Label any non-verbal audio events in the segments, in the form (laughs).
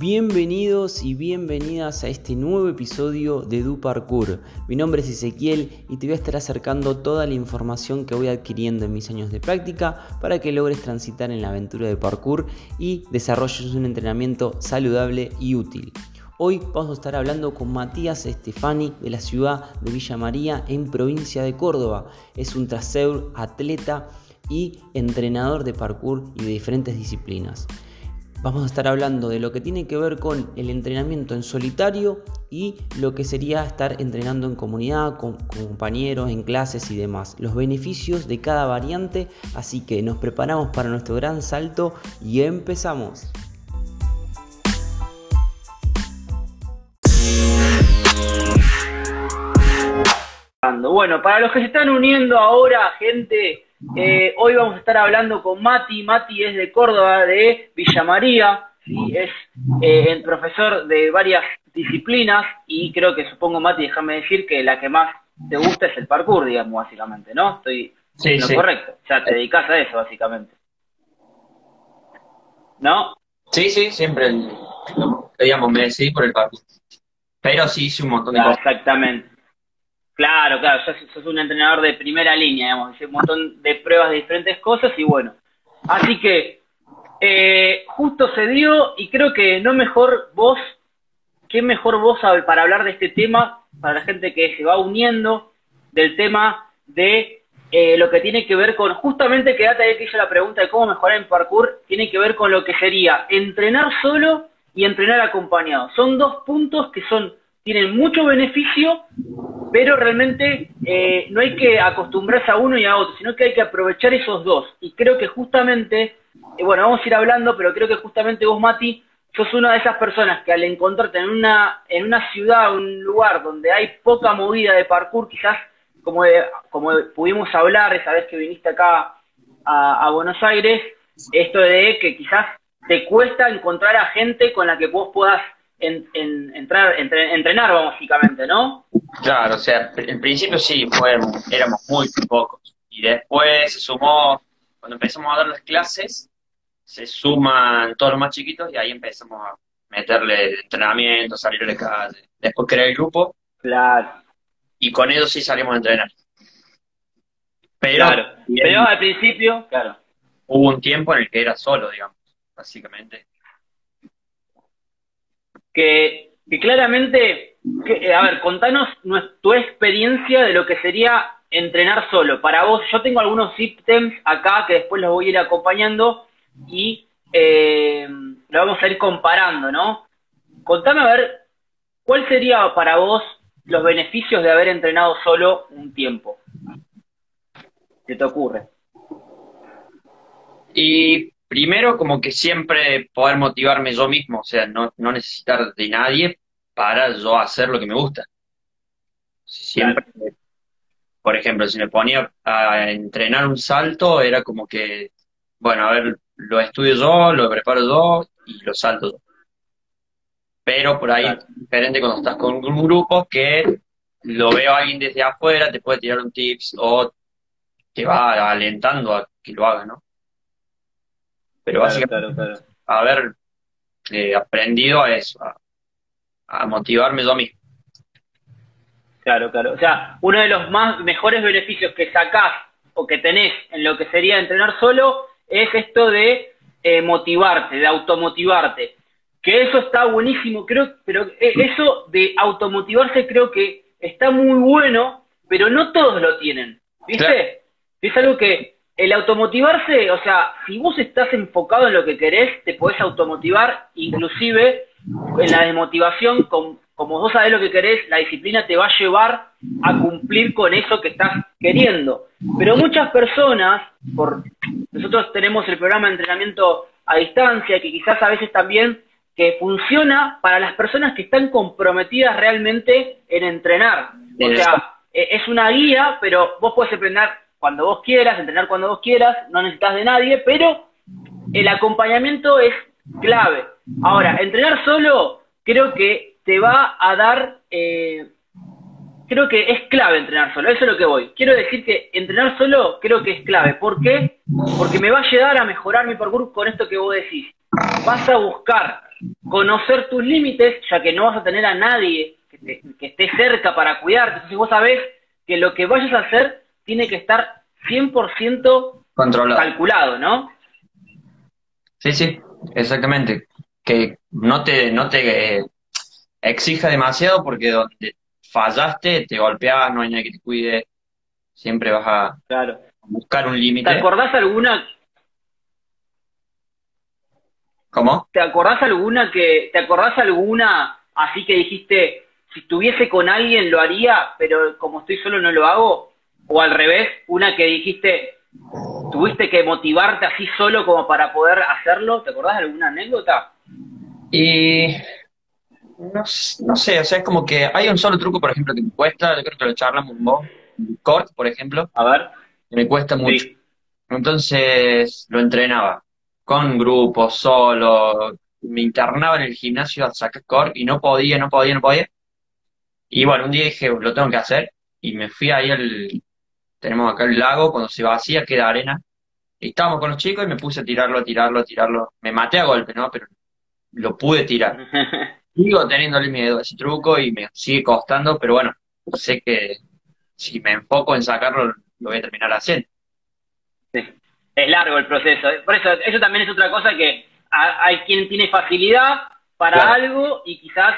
Bienvenidos y bienvenidas a este nuevo episodio de Du Parkour. Mi nombre es Ezequiel y te voy a estar acercando toda la información que voy adquiriendo en mis años de práctica para que logres transitar en la aventura de parkour y desarrolles un entrenamiento saludable y útil. Hoy vamos a estar hablando con Matías Estefani de la ciudad de Villa María en provincia de Córdoba. Es un traseur, atleta y entrenador de parkour y de diferentes disciplinas. Vamos a estar hablando de lo que tiene que ver con el entrenamiento en solitario y lo que sería estar entrenando en comunidad, con, compañeros, en clases y demás. Los beneficios de cada variante, así que nos preparamos para nuestro gran salto y empezamos. Bueno, para los que se están uniendo ahora, gente, eh, hoy vamos a estar hablando con Mati. Mati es de Córdoba, de Villa María. ¿sí? Es eh, el profesor de varias disciplinas y creo que supongo, Mati, déjame decir que la que más te gusta es el parkour, digamos, básicamente, ¿no? Estoy sí, lo correcto. O sea, te dedicas a eso, básicamente. ¿No? Sí, sí, siempre, digamos, me decidí por el parkour. Pero sí hice un montón de cosas. Exactamente. Claro, claro, sos, sos un entrenador de primera línea, digamos, hice un montón de pruebas de diferentes cosas y bueno. Así que eh, justo se dio y creo que no mejor vos, qué mejor vos para hablar de este tema, para la gente que se va uniendo, del tema de eh, lo que tiene que ver con, justamente quédate ahí que hice la pregunta de cómo mejorar en parkour, tiene que ver con lo que sería entrenar solo y entrenar acompañado. Son dos puntos que son tienen mucho beneficio, pero realmente eh, no hay que acostumbrarse a uno y a otro, sino que hay que aprovechar esos dos. Y creo que justamente, eh, bueno, vamos a ir hablando, pero creo que justamente vos, Mati, sos una de esas personas que al encontrarte en una, en una ciudad, un lugar donde hay poca movida de parkour, quizás como, como pudimos hablar esa vez que viniste acá a Buenos Aires, esto de que quizás te cuesta encontrar a gente con la que vos puedas en, entrar, entrenar básicamente, ¿no? Claro, o sea, en principio sí, éramos muy pocos. Y después se sumó, cuando empezamos a dar las clases, se suman todos los más chiquitos y ahí empezamos a meterle entrenamiento, salir a la calle. Después creé el grupo. Claro. Y con ellos sí salimos a entrenar. Pero, pero al principio, claro. Hubo un tiempo en el que era solo, digamos, básicamente que, claramente, eh, a ver, contanos tu experiencia de lo que sería entrenar solo. Para vos, yo tengo algunos ítems acá que después los voy a ir acompañando y eh, lo vamos a ir comparando, ¿no? Contame a ver, ¿cuál sería para vos los beneficios de haber entrenado solo un tiempo? ¿Qué te ocurre? Y primero como que siempre poder motivarme yo mismo, o sea, no, no necesitar de nadie para yo hacer lo que me gusta. Siempre, por ejemplo, si me ponía a entrenar un salto, era como que, bueno, a ver, lo estudio yo, lo preparo yo y lo salto yo. Pero por ahí es diferente cuando estás con un grupo que lo veo a alguien desde afuera, te puede tirar un tips o te va alentando a que lo haga, ¿no? Pero básicamente haber eh, aprendido a eso, a, motivarme yo mismo. Claro, claro. O sea, uno de los más mejores beneficios que sacás o que tenés en lo que sería entrenar solo es esto de eh, motivarte, de automotivarte. Que eso está buenísimo, creo, pero eh, eso de automotivarse creo que está muy bueno, pero no todos lo tienen. ¿Viste? Es algo que el automotivarse, o sea, si vos estás enfocado en lo que querés, te podés automotivar, inclusive en la desmotivación, como vos sabés lo que querés, la disciplina te va a llevar a cumplir con eso que estás queriendo. Pero muchas personas, por nosotros tenemos el programa de entrenamiento a distancia, que quizás a veces también que funciona para las personas que están comprometidas realmente en entrenar. O sea, e, es una guía, pero vos podés aprender cuando vos quieras, entrenar cuando vos quieras, no necesitas de nadie, pero el acompañamiento es clave. Ahora, entrenar solo creo que te va a dar, eh, creo que es clave entrenar solo, eso es lo que voy. Quiero decir que entrenar solo creo que es clave. ¿Por qué? Porque me va a ayudar a mejorar mi parkour con esto que vos decís. Vas a buscar conocer tus límites, ya que no vas a tener a nadie que, esté cerca para cuidarte. Entonces vos sabés que lo que vayas a hacer tiene que estar 100% Controlado. calculado, ¿no? Sí, sí, exactamente. Que no te, no te exija demasiado porque donde fallaste, te golpeas, no hay nadie que te cuide, siempre vas a claro. buscar un límite. ¿Te acordás alguna ¿Cómo? ¿Te acordás alguna que, te acordás alguna así que dijiste, si estuviese con alguien lo haría, pero como estoy solo no lo hago? O al revés, una que dijiste, tuviste que motivarte así solo como para poder hacerlo. ¿Te acordás de alguna anécdota? Y no, no, sé, o sea, es como que hay un solo truco, por ejemplo, que me cuesta, yo creo que lo charlamos un poco, Cort, por ejemplo. A ver. me cuesta mucho. Entonces lo entrenaba con grupos, solo, me internaba en el gimnasio a sacar core y no podía, no podía, no podía. Y bueno, un día dije, lo tengo que hacer y me fui ahí al, tenemos acá el lago, cuando se vacía queda arena. Y estábamos con los chicos y me puse a tirarlo, a tirarlo, a tirarlo. Me maté a golpe, ¿no? Pero lo pude tirar. (laughs) Sigo teniéndole miedo a ese truco y me sigue costando, pero bueno, sé que si me enfoco en sacarlo, lo voy a terminar haciendo. Sí es largo el proceso. Por eso, eso también es otra cosa que hay quien tiene facilidad para algo y quizás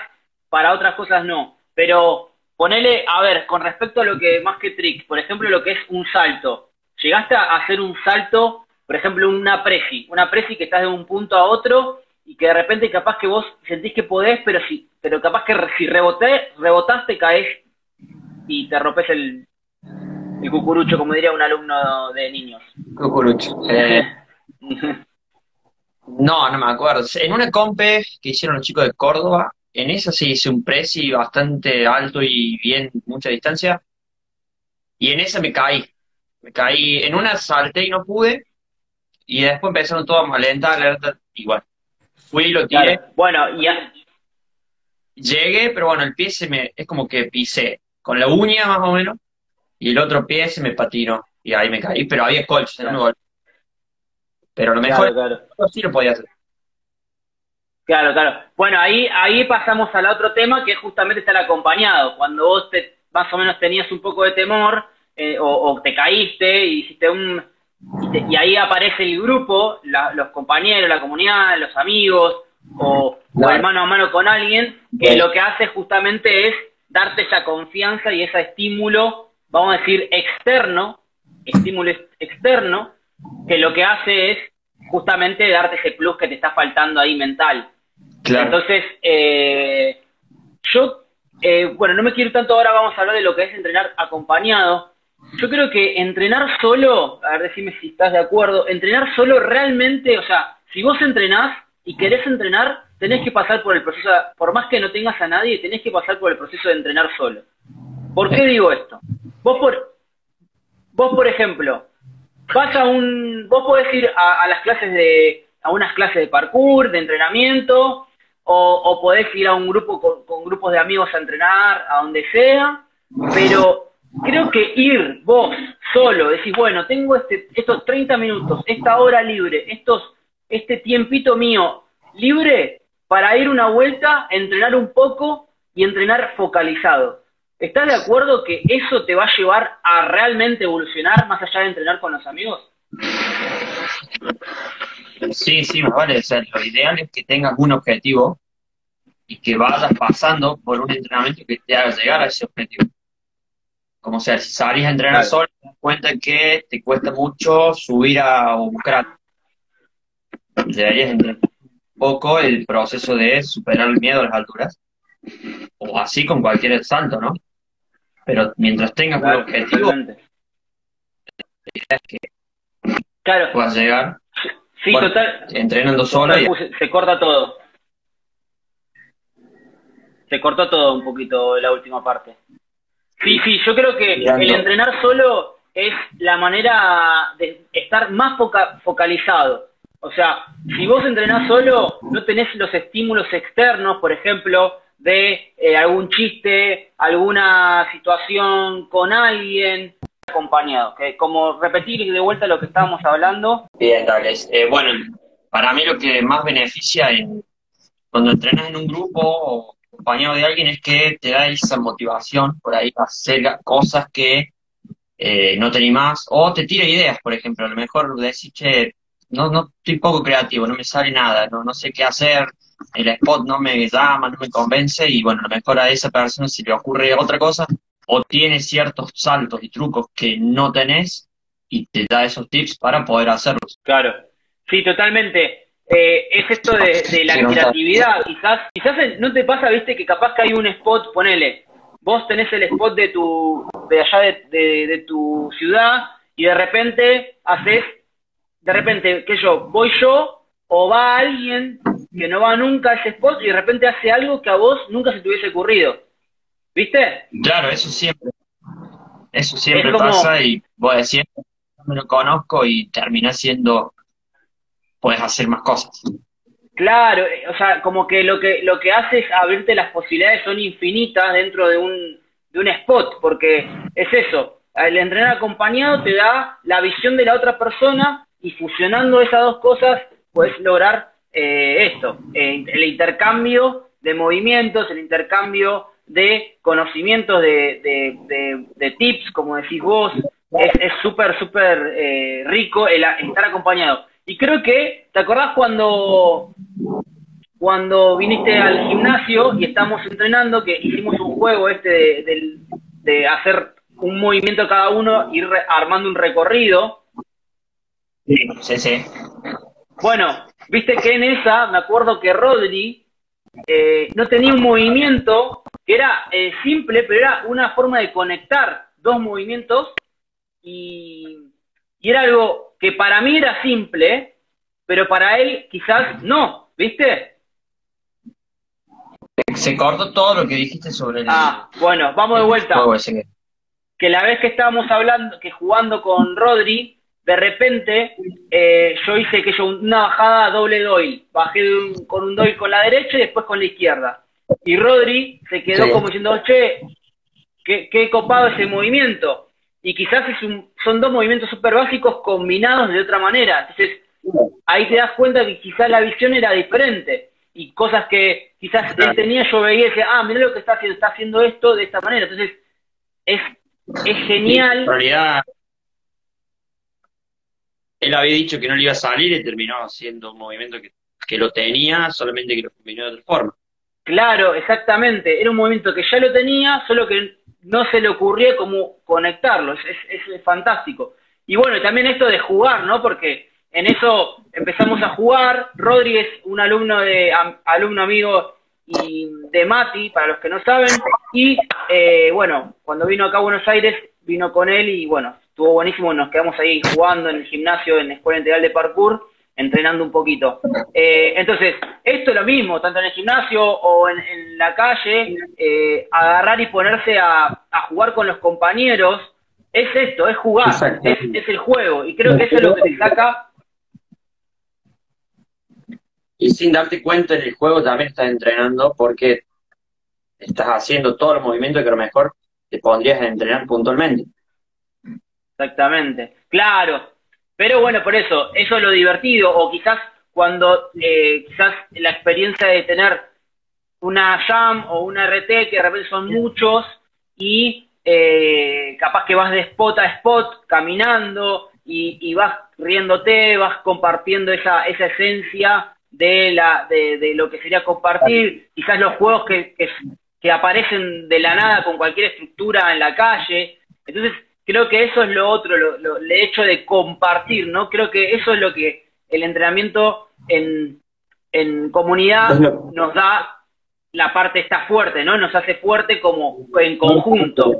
para otras cosas no. Pero ponele, a ver, con respecto a lo que más que trick, por ejemplo, lo que es un salto. Llegaste a hacer un salto, por ejemplo, una presi, una presi que estás de un punto a otro y que de repente capaz que vos sentís que podés, pero sí, pero capaz que si reboté, rebotaste, caes y te rompes el, el cucurucho, como diría un alumno de niños. Cucurucho. Eh, (laughs) no, no me acuerdo. En una compe que hicieron los chicos de Córdoba, en esa sí hice un presi bastante alto y bien, mucha distancia. Y en esa me caí. Me caí. En una salté y no pude. Y después empezaron todos a alentar, alerta, igual. Fui y lo tiré. Bueno, ya. Llegué, pero bueno, el pie se me. Es como que pisé. Con la uña más o menos y el otro pie se me patinó y ahí me caí, pero había colchos, no me Pero lo mejor claro, sí lo podía hacer. Claro, claro. Bueno, ahí, ahí pasamos al otro tema que es justamente estar acompañado. Cuando vos te, más o menos tenías un poco de temor eh, o, te caíste y hiciste un... Y, ahí aparece el grupo, los compañeros, la comunidad, los amigos o, el mano a mano con alguien, que lo que hace justamente es darte esa confianza y ese estímulo vamos a decir, externo, estímulo externo, que lo que hace es justamente darte ese plus que te está faltando ahí mental. Entonces, eh, yo, eh, bueno, no me quiero tanto ahora, vamos a hablar de lo que es entrenar acompañado. Yo creo que entrenar solo, a ver, decime si estás de acuerdo, entrenar solo realmente, o sea, si vos entrenás y querés entrenar, tenés que pasar por el proceso, por más que no tengas a nadie, tenés que pasar por el proceso de entrenar solo. ¿Por qué digo esto? Vos por, vos por ejemplo, vas a un, vos podés ir a, las clases de, a unas clases de parkour, de entrenamiento, o, o podés ir a un grupo con, grupos de amigos a entrenar, a donde sea, pero creo que ir vos solo, decís, bueno, tengo este, estos 30 minutos, esta hora libre, estos, este tiempito mío libre para ir una vuelta, entrenar un poco y entrenar focalizado. ¿Estás de acuerdo que eso te va a llevar a realmente evolucionar más allá de entrenar con los amigos? Sí, sí, me vale. O lo ideal es que tengas un objetivo y que vayas pasando por un entrenamiento que te haga llegar a ese objetivo. Como sea, si salís a entrenar solo, te das cuenta que te cuesta mucho subir a un cráter. Deberías entender un poco el proceso de superar el miedo a las alturas. O así con cualquier salto, ¿no? Pero mientras tengas un objetivo, es que claro. puedas llegar. Sí, total. Entrenan dos horas y... Se corta todo. Se cortó todo un poquito la última parte. Sí, sí, yo creo que el entrenar solo es la manera de estar más focalizado. O sea, si vos entrenás solo, no tenés los estímulos externos, por ejemplo, de eh, algún chiste, alguna situación con alguien acompañado. que Como repetir de vuelta lo que estábamos hablando. Bien, dale. Eh, bueno, para mí lo que más beneficia en, cuando entrenas en un grupo o acompañado de alguien es que te da esa motivación por ahí a hacer cosas que eh, no te más o te tira ideas, por ejemplo, a lo mejor decís, che, no, no estoy poco creativo, no me sale nada, no, no sé qué hacer, el spot no me llama, no me convence, y bueno, a lo mejor a esa persona si le ocurre otra cosa, o tiene ciertos saltos y trucos que no tenés, y te da esos tips para poder hacerlos. Claro, sí, totalmente. Eh, es esto de, la creatividad, quizás, quizás no te pasa, viste, que capaz que hay un spot, ponele, vos tenés el spot de tu, de allá de, de tu ciudad, y de repente haces, de repente, que yo, voy yo, o va alguien que no va nunca a ese spot y de repente hace algo que a vos nunca se te hubiese ocurrido. ¿Viste? Claro, eso siempre. Eso siempre pasa y vos decís, me lo conozco y termina siendo, puedes hacer más cosas. Claro, eh, o sea, como que lo que lo que hace es abrirte las posibilidades son infinitas dentro de un, de un spot, porque es eso, el entrenar acompañado te da la visión de la otra persona y fusionando esas dos cosas puedes lograr eh, esto, eh, el intercambio de movimientos, el intercambio de conocimientos, de, de, tips, como decís vos, es súper, súper eh, rico el, estar acompañado. Y creo que, ¿te acordás cuando, cuando viniste al gimnasio y estamos entrenando, que hicimos un juego este de, de hacer un movimiento cada uno, ir armando un recorrido? Sí, sí. Bueno, viste que en esa, me acuerdo que Rodri eh, no tenía un movimiento que era eh, simple, pero era una forma de conectar dos movimientos y, era algo que para mí era simple, pero para él quizás no, ¿viste? Se cortó todo lo que dijiste sobre el. Ah, bueno, vamos de vuelta. Que la vez que estábamos hablando, que jugando con Rodri, de repente eh, yo hice que yo una bajada doble doy, bajé con un doy con la derecha y después con la izquierda. Y Rodri se quedó como diciendo, che, qué, qué, copado ese movimiento. Y quizás es un, son dos movimientos súper básicos combinados de otra manera. Entonces, ahí te das cuenta que quizás la visión era diferente. Y cosas que quizás él tenía, yo veía y decía, ah, mira lo que está haciendo, está haciendo esto de esta manera. Entonces, es, es genial él había dicho que no le iba a salir y terminó haciendo un movimiento que, lo tenía, solamente que lo combinó de otra forma. Claro, exactamente. Era un movimiento que ya lo tenía, solo que no se le ocurría cómo conectarlo. Es, es, fantástico. Y bueno, también esto de jugar, ¿no? Porque en eso empezamos a jugar. Rodríguez, un alumno de alumno amigo y de Mati, para los que no saben. Y eh, bueno, cuando vino acá a Buenos Aires, vino con él y bueno, estuvo buenísimo, nos quedamos ahí jugando en el gimnasio, en la Escuela Integral de Parkour, entrenando un poquito. Eh, entonces, esto es lo mismo, tanto en el gimnasio o en, la calle, eh, agarrar y ponerse a, jugar con los compañeros, es esto, es jugar, es, el juego, y creo que eso es lo que te saca. Y sin darte cuenta en el juego también estás entrenando porque estás haciendo todos los movimientos que a lo mejor te pondrías a entrenar puntualmente. Exactamente, claro. Pero bueno, por eso, eso es lo divertido, o quizás cuando eh, quizás la experiencia de tener una jam o una RT, que de repente son muchos, y eh, capaz que vas de spot a spot caminando y, vas riéndote, vas compartiendo esa, esa esencia de, la, de, lo que sería compartir, quizás los juegos que, que, que aparecen de la nada con cualquier estructura en la calle. Entonces, creo que eso es lo otro, lo, el hecho de compartir, ¿no? Creo que eso es lo que el entrenamiento en, en comunidad nos da la parte está fuerte, ¿no? Nos hace fuerte como en conjunto.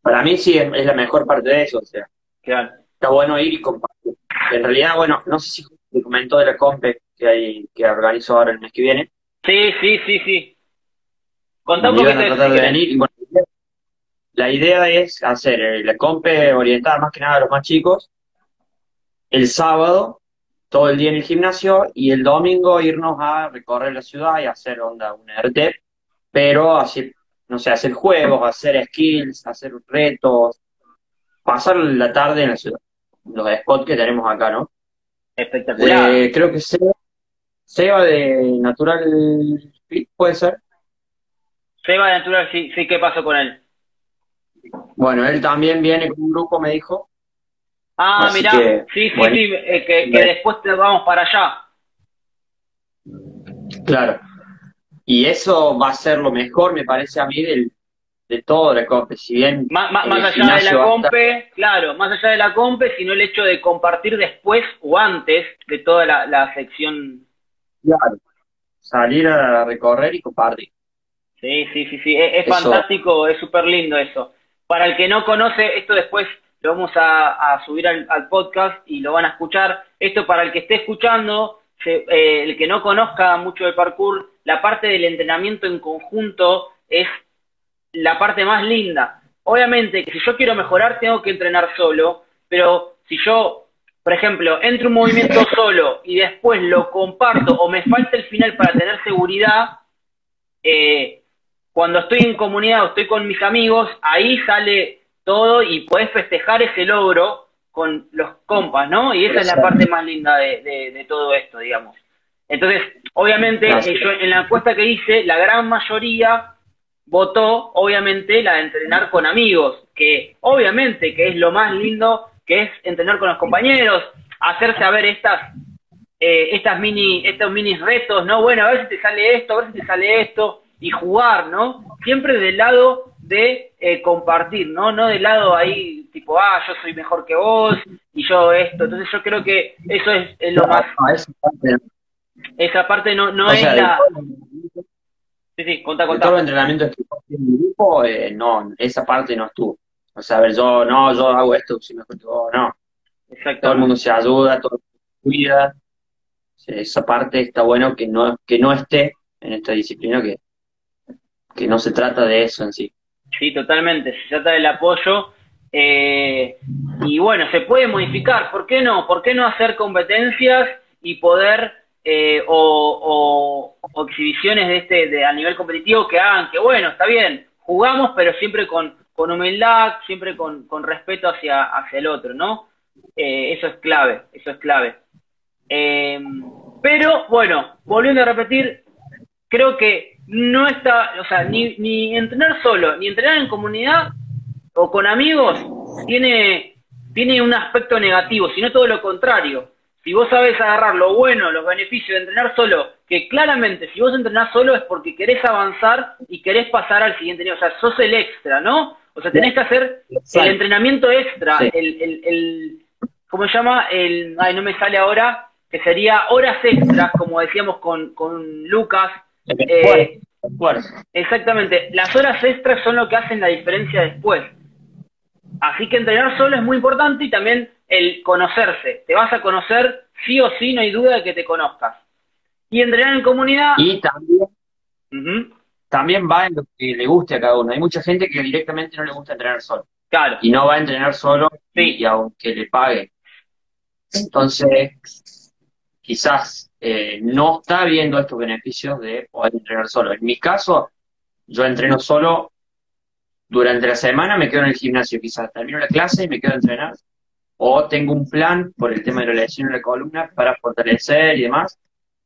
Para mí sí es, la mejor parte de eso, o sea. Está bueno ir y compartir. En realidad, bueno, no sé si te comentó de la compe que hay que organizo ahora el mes que viene. Sí, sí, sí, sí. Contá un poquito de, la idea es hacer la compe orientada más que nada a los más chicos, el sábado, todo el día en el gimnasio, y el domingo irnos a recorrer la ciudad y hacer onda un RT, pero así, no sé, hacer juegos, hacer skills, hacer retos, pasar la tarde en la ciudad, los spots que tenemos acá, ¿no? Espectacular. Eh, creo que sea Seba de Natural Fit, ¿puede ser? Seba de Natural, sí, sí, ¿qué pasó con él? Bueno, él también viene con un grupo, me dijo. Ah, Así mirá, que, sí, sí, bueno. sí, eh, que, después te vamos para allá. Claro. Y eso va a ser lo mejor, me parece a mí, del, de todo la COPE. Si bien Má- má- el más allá de la estar- compe, claro, más allá de la compe, sino el hecho de compartir después o antes de toda la, la sección. Claro. Salir a recorrer y compartir. Sí, sí, sí, sí, es, es fantástico, es súper lindo eso. Para el que no conoce, esto después lo vamos a, a subir al, al podcast y lo van a escuchar. Esto para el que esté escuchando, se- eh, el que no conozca mucho del parkour, la parte del entrenamiento en conjunto es la parte más linda. Obviamente que si yo quiero mejorar tengo que entrenar solo, pero si yo, por ejemplo, entro un movimiento (laughs) solo y después lo comparto o me falta el final para tener seguridad, eh, cuando estoy en comunidad o estoy con mis amigos, ahí sale todo y podés festejar ese logro con los compas, ¿no? Y esa es la parte más linda de, de- de todo esto, digamos. Entonces, obviamente, eh, yo en la encuesta que hice, la gran mayoría votó, obviamente, la de entrenar con amigos, que obviamente que es lo más lindo, que es entrenar con los compañeros, hacer saber estas, eh, estas mini, estos mini retos, ¿no? Bueno, a ver si te sale esto, a ver si te sale esto, y jugar, ¿no? Siempre del lado de eh, compartir, ¿no? No del lado ahí, tipo, ah, yo soy mejor que vos, y yo esto. Entonces yo creo que eso es, es lo más, No, esa parte- esa parte no, no o es sea, de la... todo- Sí, sí, contá, de contá. todos los entrenamientos que en el grupo, eh, no, esa parte no estuvo. O sea, a ver, yo no, yo hago esto, si mejor que vos, no. Exacto. Todo el mundo se ayuda, todo el mundo se cuida. Esa parte está bueno que no, que no esté en esta disciplina, que, que no se trata de eso en sí. Sí, totalmente. Se trata del apoyo. eh, y bueno, se puede modificar. ¿Por qué no? ¿Por qué no hacer competencias y poder eh, o, exhibiciones de este de, a nivel competitivo que hagan que, bueno, está bien, jugamos, pero siempre con, con humildad, siempre con, con respeto hacia, hacia el otro, ¿no? Eh, eso es clave, eso es clave. Eh, pero bueno, volviendo a repetir, creo que no está, o sea, ni, ni entrenar solo, ni entrenar en comunidad o con amigos tiene, tiene un aspecto negativo, sino todo lo contrario. Si vos sabes agarrar lo bueno, los beneficios de entrenar solo, que claramente si vos entrenás solo es porque querés avanzar y querés pasar al siguiente nivel, o sea, sos el extra, ¿no? O sea, tenés que hacer el entrenamiento extra, Sí. el, el, el, ¿cómo se llama? El, ay, no me sale ahora, que sería horas extras, como decíamos con, con Lucas. Eh, exactamente, las horas extras son lo que hacen la diferencia después. Así que entrenar solo es muy importante y también el conocerse. Te vas a conocer sí o sí, no hay duda de que te conozcas. Y entrenar en comunidad. Y también, va en lo que le guste a cada uno. Hay mucha gente que directamente no le gusta entrenar solo. claro, y no va a entrenar solo Sí. y aunque le pague. Entonces, quizás eh, no está viendo estos beneficios de poder entrenar solo. En mi caso, yo entreno solo durante la semana, me quedo en el gimnasio, quizás termino la clase y me quedo a entrenar. O tengo un plan por el tema de la lesión en la columna para fortalecer y demás.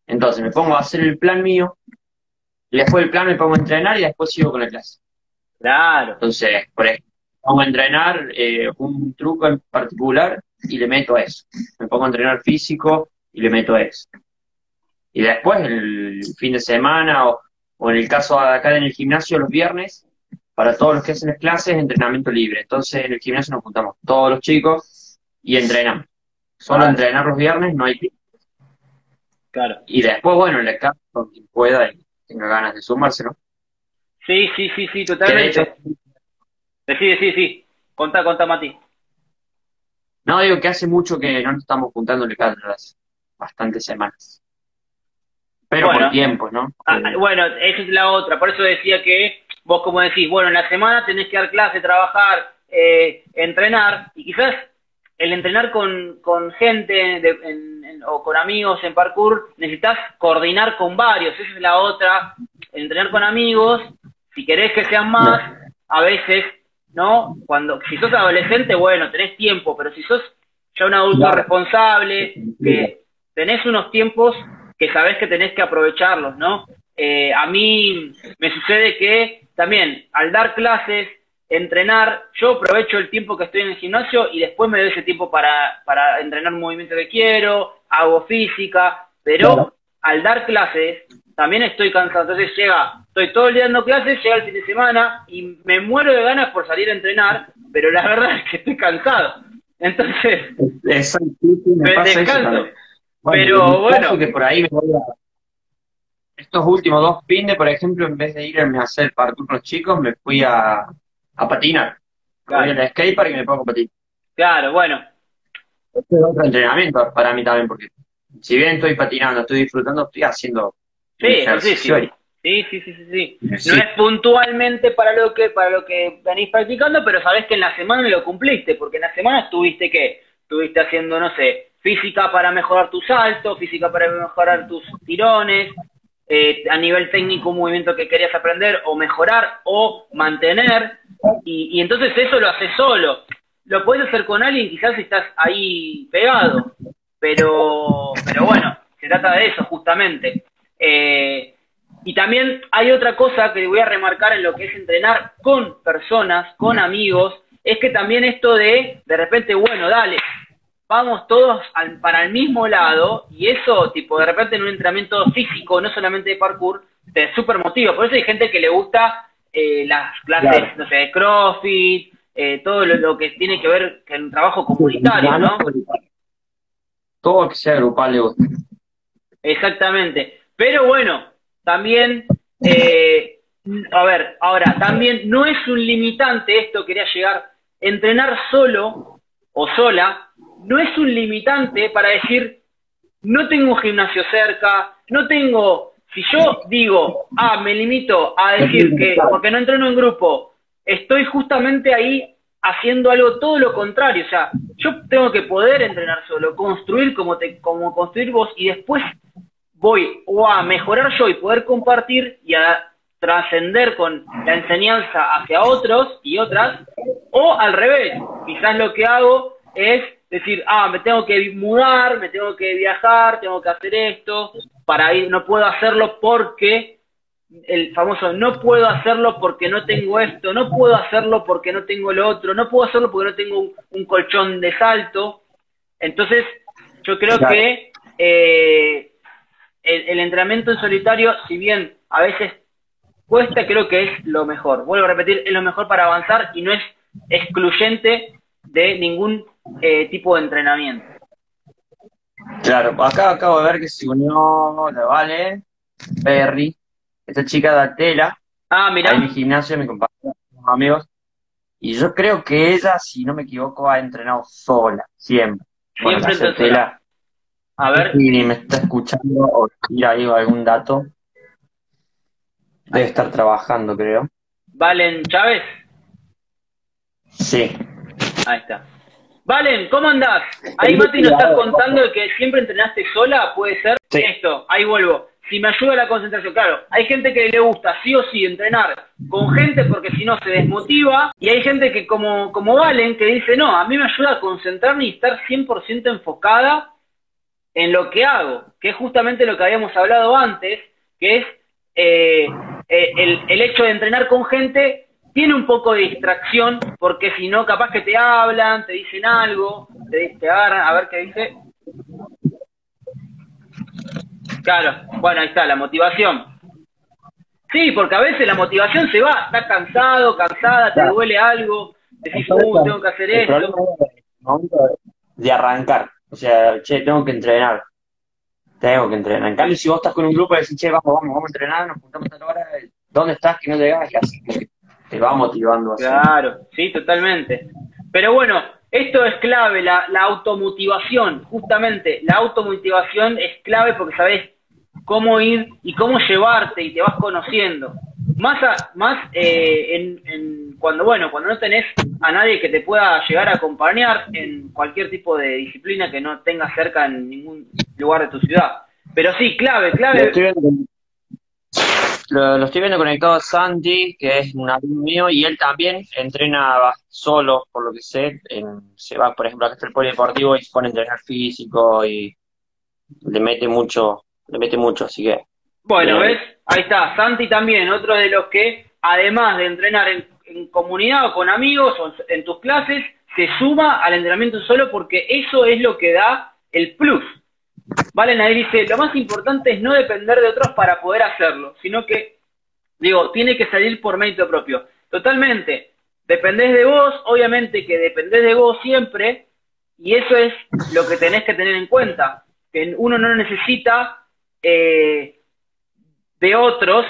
Entonces me pongo a hacer el plan mío, y después del plan me pongo a entrenar y después sigo con la clase. claro, Entonces, por ejemplo, pongo a entrenar eh, un truco en particular y le meto eso. Me pongo a entrenar físico y le meto eso. Y después, el fin de semana o, o en el caso de acá en el gimnasio los viernes, para todos los que hacen las clases, entrenamiento libre. Entonces, en el gimnasio nos juntamos todos los chicos y entrenamos. Solo Ah. entrenar los viernes, no hay tiempo. claro. Y después, bueno, en la casa, con quien pueda y tenga ganas de sumarse, ¿no? Sí, sí, sí, sí, de totalmente. hecho, Sí, sí, sí. Contá, contá, Mati. No, digo que hace mucho que no nos estamos juntando en cátedras, bastantes semanas. Pero Bueno. por tiempo, ¿no? Ah, Eh, bueno, esa es la otra. Por eso decía que vos, como decís, bueno, en la semana tenés que dar clase, trabajar, eh, entrenar, y quizás el entrenar con, con gente de- en- en- o con amigos en parkour, necesitas coordinar con varios. Esa es la otra. Entrenar con amigos, si querés que sean más, a veces, ¿no? Cuando, si sos adolescente, bueno, tenés tiempo, pero si sos ya un adulto responsable, que tenés unos tiempos que sabes que tenés que aprovecharlos, ¿no? Eh, a mí me sucede que también al dar clases, entrenar, yo aprovecho el tiempo que estoy en el gimnasio y después me doy ese tiempo para, para entrenar un movimiento que quiero, hago física, pero al dar clases también estoy cansado. Entonces llega, estoy todo el día dando clases, llega el fin de semana y me muero de ganas por salir a entrenar, pero la (laughs) verdad es que estoy cansado. Entonces, me, descanso. Pero bueno. Que por ahí Estos últimos dos fines, por ejemplo, en vez de irme a hacer parkour con los chicos, me fui a, a patinar. Claro. Voy al skatepark y me pongo a patinar. Claro, bueno. Este es otro entrenamiento para mí también, porque si bien estoy patinando, estoy disfrutando, estoy haciendo Sí, sí, sí. Sí, sí, sí, sí, No es puntualmente para lo que para lo que venís practicando, pero sabés que en la semana lo cumpliste, porque en la semana estuviste qué? Estuviste haciendo, no sé, física para mejorar tus saltos, física para mejorar tus tirones, eh, a nivel técnico un movimiento que querías aprender o mejorar o mantener, y, entonces eso lo haces solo. Lo puedes hacer con alguien quizás estás ahí pegado, pero, pero bueno, se trata de eso justamente. Eh, y también hay otra cosa que voy a remarcar en lo que es entrenar con personas, con amigos, es que también esto de, de repente, bueno, dale, vamos todos para el mismo lado, y eso, tipo, de repente en un entrenamiento físico, no solamente de parkour, te super motiva. Por eso hay gente que le gusta eh, las clases, no sé, de CrossFit, eh, todo lo, que tiene que ver con el trabajo comunitario, ¿no? Todo que sea grupal le gusta. Exactamente. Pero bueno, también, eh, a ver, ahora, también no es un limitante esto, quería llegar, entrenar solo o sola, no es un limitante para decir, no tengo un gimnasio cerca, no tengo, si yo digo, ah, me limito a decir que, porque no entreno en grupo, estoy justamente ahí haciendo algo todo lo contrario, o sea, yo tengo que poder entrenar solo, construir como, te, como construir vos y después voy o a mejorar yo y poder compartir y a trascender con la enseñanza hacia otros y otras, o al revés, quizás lo que hago es decir, ah, me tengo que mudar, me tengo que viajar, tengo que hacer esto, para ir, no puedo hacerlo porque, el famoso, no puedo hacerlo porque no tengo esto, no puedo hacerlo porque no tengo lo otro, no puedo hacerlo porque no tengo un, colchón de salto. Entonces, yo creo que eh, el, entrenamiento en solitario, si bien a veces cuesta, creo que es lo mejor. Vuelvo a repetir, es lo mejor para avanzar y no es excluyente de ningún eh, tipo de entrenamiento. Claro, acá acabo de ver que se unió la Vale, Perry, esta chica de Atela. Ah, mira. En mi gimnasio, mi compañero, mis amigos. Y yo creo que ella, si no me equivoco, ha entrenado sola, siempre. Siempre bueno, a ver. Si me está escuchando o tira ahí algún dato. Debe estar trabajando, creo. ¿Valen Chávez? Sí. Ahí está. Valen, ¿cómo andás? Ahí Mati nos estás contando que siempre entrenaste sola, puede ser. Sí. Esto, ahí vuelvo. Si me ayuda la concentración, claro, hay gente que le gusta sí o sí entrenar con gente porque si no se desmotiva y hay gente que como, como Valen que dice, no, a mí me ayuda a concentrarme y estar 100% enfocada en lo que hago, que es justamente lo que habíamos hablado antes, que es eh, eh, el, hecho de entrenar con gente tiene un poco de distracción, porque si no, capaz que te hablan, te dicen algo, te, te agarran, a ver qué dice. Claro, bueno, ahí está, la motivación. Sí, porque a veces la motivación se va, estás cansado, cansada, te duele algo, decís, uh, tengo que hacer esto. De arrancar. O sea, che, tengo que entrenar. Tengo que entrenar. En cambio, si vos estás con un grupo y decís, che, vamos, vamos, vamos a entrenar, nos juntamos a la hora, ¿dónde estás que no llegás? Y así te va motivando así. Claro, sí, totalmente. Pero bueno, esto es clave, la, la automotivación, justamente, la automotivación es clave porque sabés cómo ir y cómo llevarte y te vas conociendo. Más, más eh, en, cuando, bueno, cuando no tenés a nadie que te pueda llegar a acompañar en cualquier tipo de disciplina que no tengas cerca en ningún lugar de tu ciudad. Pero sí, clave, clave. Lo estoy viendo, conectado a Santi, que es un amigo mío, y él también entrena solo, por lo que sé. se va, por ejemplo, a el polideportivo y se pone a entrenar físico y le mete mucho le mete mucho, así que. Bueno, ¿ves? Ahí está, Santi también, otro de los que, además de entrenar en, comunidad o con amigos o en tus clases, se suma al entrenamiento solo porque eso es lo que da el plus. Valen ahí dice, lo más importante es no depender de otros para poder hacerlo, sino que, digo, tiene que salir por mérito propio. Totalmente, dependés de vos, obviamente que dependés de vos siempre, y eso es lo que tenés que tener en cuenta, que uno no necesita eh, de otros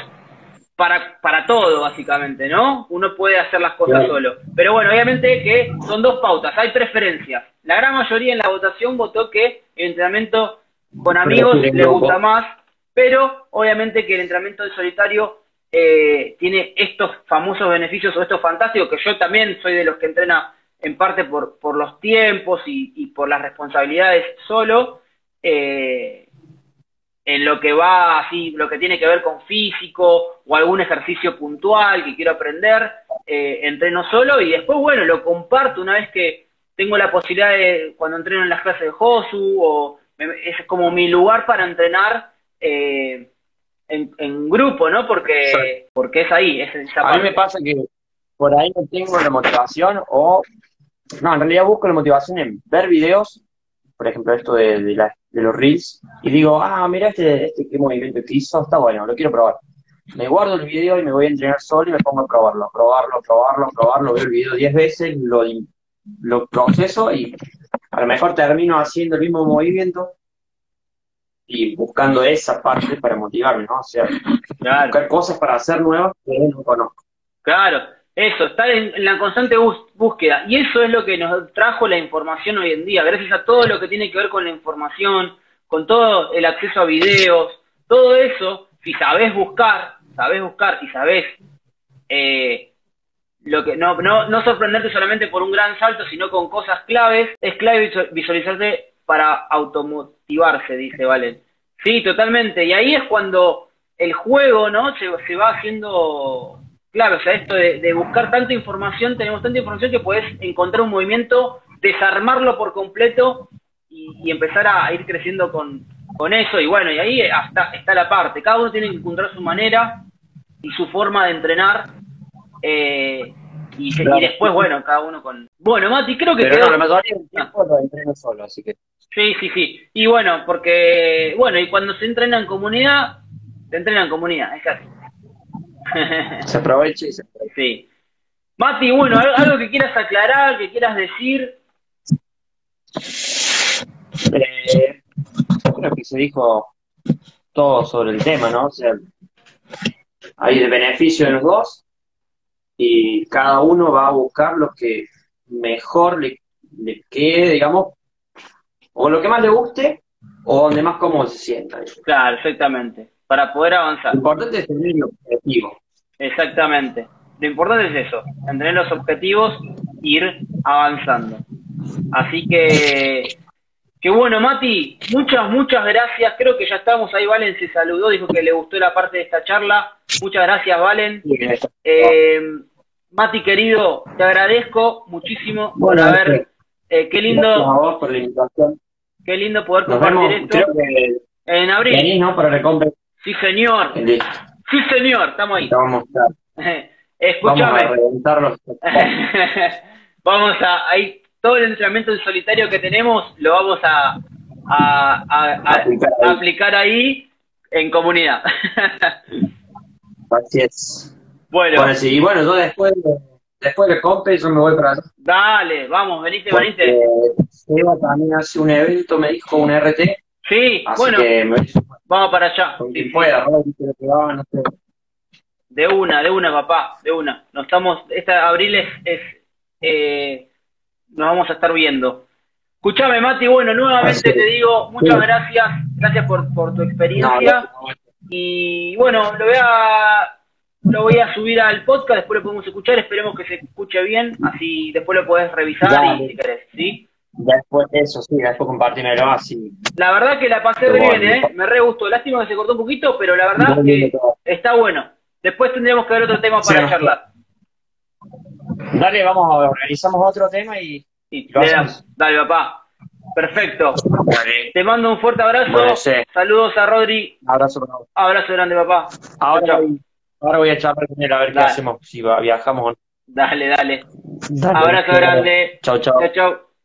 para, para todo, básicamente, ¿no? Uno puede hacer las cosas solo. Pero bueno, obviamente que son dos pautas, hay preferencias. La gran mayoría en la votación votó que el entrenamiento con amigos le gusta más, pero obviamente que el entrenamiento de solitario eh, tiene estos famosos beneficios o estos fantásticos, que yo también soy de los que entrena en parte por, por los tiempos y, por las responsabilidades solo, eh, en lo que va así, lo que tiene que ver con físico o algún ejercicio puntual que quiero aprender, eh, entreno solo y después, bueno, lo comparto una vez que tengo la posibilidad de, cuando entreno en las clases de Josu, o es como mi lugar para entrenar eh, en, grupo, ¿no? Porque, porque es ahí, es esa A mí me pasa que por ahí no tengo la motivación o... No, en realidad busco la motivación en ver videos, por ejemplo, esto de, de la de los reels y digo, ah, mira este, este qué movimiento que hizo, está bueno, lo quiero probar. Me guardo el video y me voy a entrenar solo y me pongo a probarlo, probarlo, probarlo, probarlo, veo el video 10 veces, lo, lo proceso y a lo mejor termino haciendo el mismo movimiento y buscando esa parte para motivarme, ¿no? O sea, buscar cosas para hacer nuevas que no conozco. Claro, eso, estar en, la constante búsqueda. Y eso es lo que nos trajo la información hoy en día, gracias a todo lo que tiene que ver con la información, con todo el acceso a videos, todo eso, si sabes buscar, sabes buscar y sabes eh, lo que no, no, no sorprenderte solamente por un gran salto, sino con cosas claves, es clave visualizarte para automotivarse, dice Valen. Sí, totalmente. Y ahí es cuando el juego, ¿no? Se, se va haciendo Claro, o sea, esto de, buscar tanta información, tenemos tanta información que puedes encontrar un movimiento, desarmarlo por completo y, empezar a, ir creciendo con, eso. Y bueno, y ahí hasta está la parte. Cada uno tiene que encontrar su manera y su forma de entrenar. Eh, y, después, bueno, cada uno con. Bueno, Mati, creo que. Pero no, la mayoría tiempo lo entreno solo, así que. Sí, sí, sí. Y bueno, porque. Bueno, y cuando se entrena en comunidad, se entrena en comunidad, es así. (laughs) se aprovecha y se aprovecha. Sí. Mati, bueno, algo que quieras aclarar, que quieras decir. Eh, creo que se dijo todo sobre el tema, ¿no? O sea, hay de beneficio de los dos y cada uno va a buscar lo que mejor le, le quede, digamos, o lo que más le guste o donde más cómodo se sienta. Claro, exactamente para poder avanzar. Lo importante es tener el objetivo. Exactamente. Lo importante es eso, tener los objetivos ir avanzando. Así que, que bueno, Mati, muchas, muchas gracias. Creo que ya estamos ahí. Valen se saludó, dijo que le gustó la parte de esta charla. Muchas gracias, Valen. Eh, Mati, querido, te agradezco muchísimo por haber. Eh, qué lindo. por la invitación. Qué lindo poder compartir esto. en abril. ¿no? Para Sí, señor. Sí, señor, estamos ahí. Vamos a, (laughs) Escúchame. Vamos a (laughs) vamos a, ahí, todo el entrenamiento en solitario que tenemos lo vamos a, a, aplicar, ahí. en comunidad. (laughs) Así es. Bueno. bueno sí. Y bueno, yo después de, después de compre yo me voy para allá. Dale, vamos, venite, venite. Eva también hace un evento, me dijo, un RT. Sí, bueno. Vamos para allá. De una, de una, papá, de una. Nos estamos, esta abril es, eh, nos vamos a estar viendo. Escuchame, Mati, bueno, nuevamente te digo muchas gracias, gracias por, por tu experiencia. y bueno, lo voy a lo voy a subir al podcast, después lo podemos escuchar, esperemos que se escuche bien, así después lo podés revisar y si querés, ¿sí? Después eso, sí, después compartirlo así. La verdad que la pasé re bien, ¿eh? Me re gustó. Lástima que se cortó un poquito, pero la verdad que está bueno. Después tendremos que ver otro tema para charlar. Dale, vamos a organizamos otro tema y, dale, dale, papá. Perfecto. Dale. Te mando un fuerte abrazo. Saludos a Rodri. Abrazo. Abrazo grande, papá. Ahora, Chao, ahora voy a charlar con él a ver qué hacemos, si va- viajamos o no. Dale, dale. Dale. Abrazo grande. Chau, chau. Chao, chao.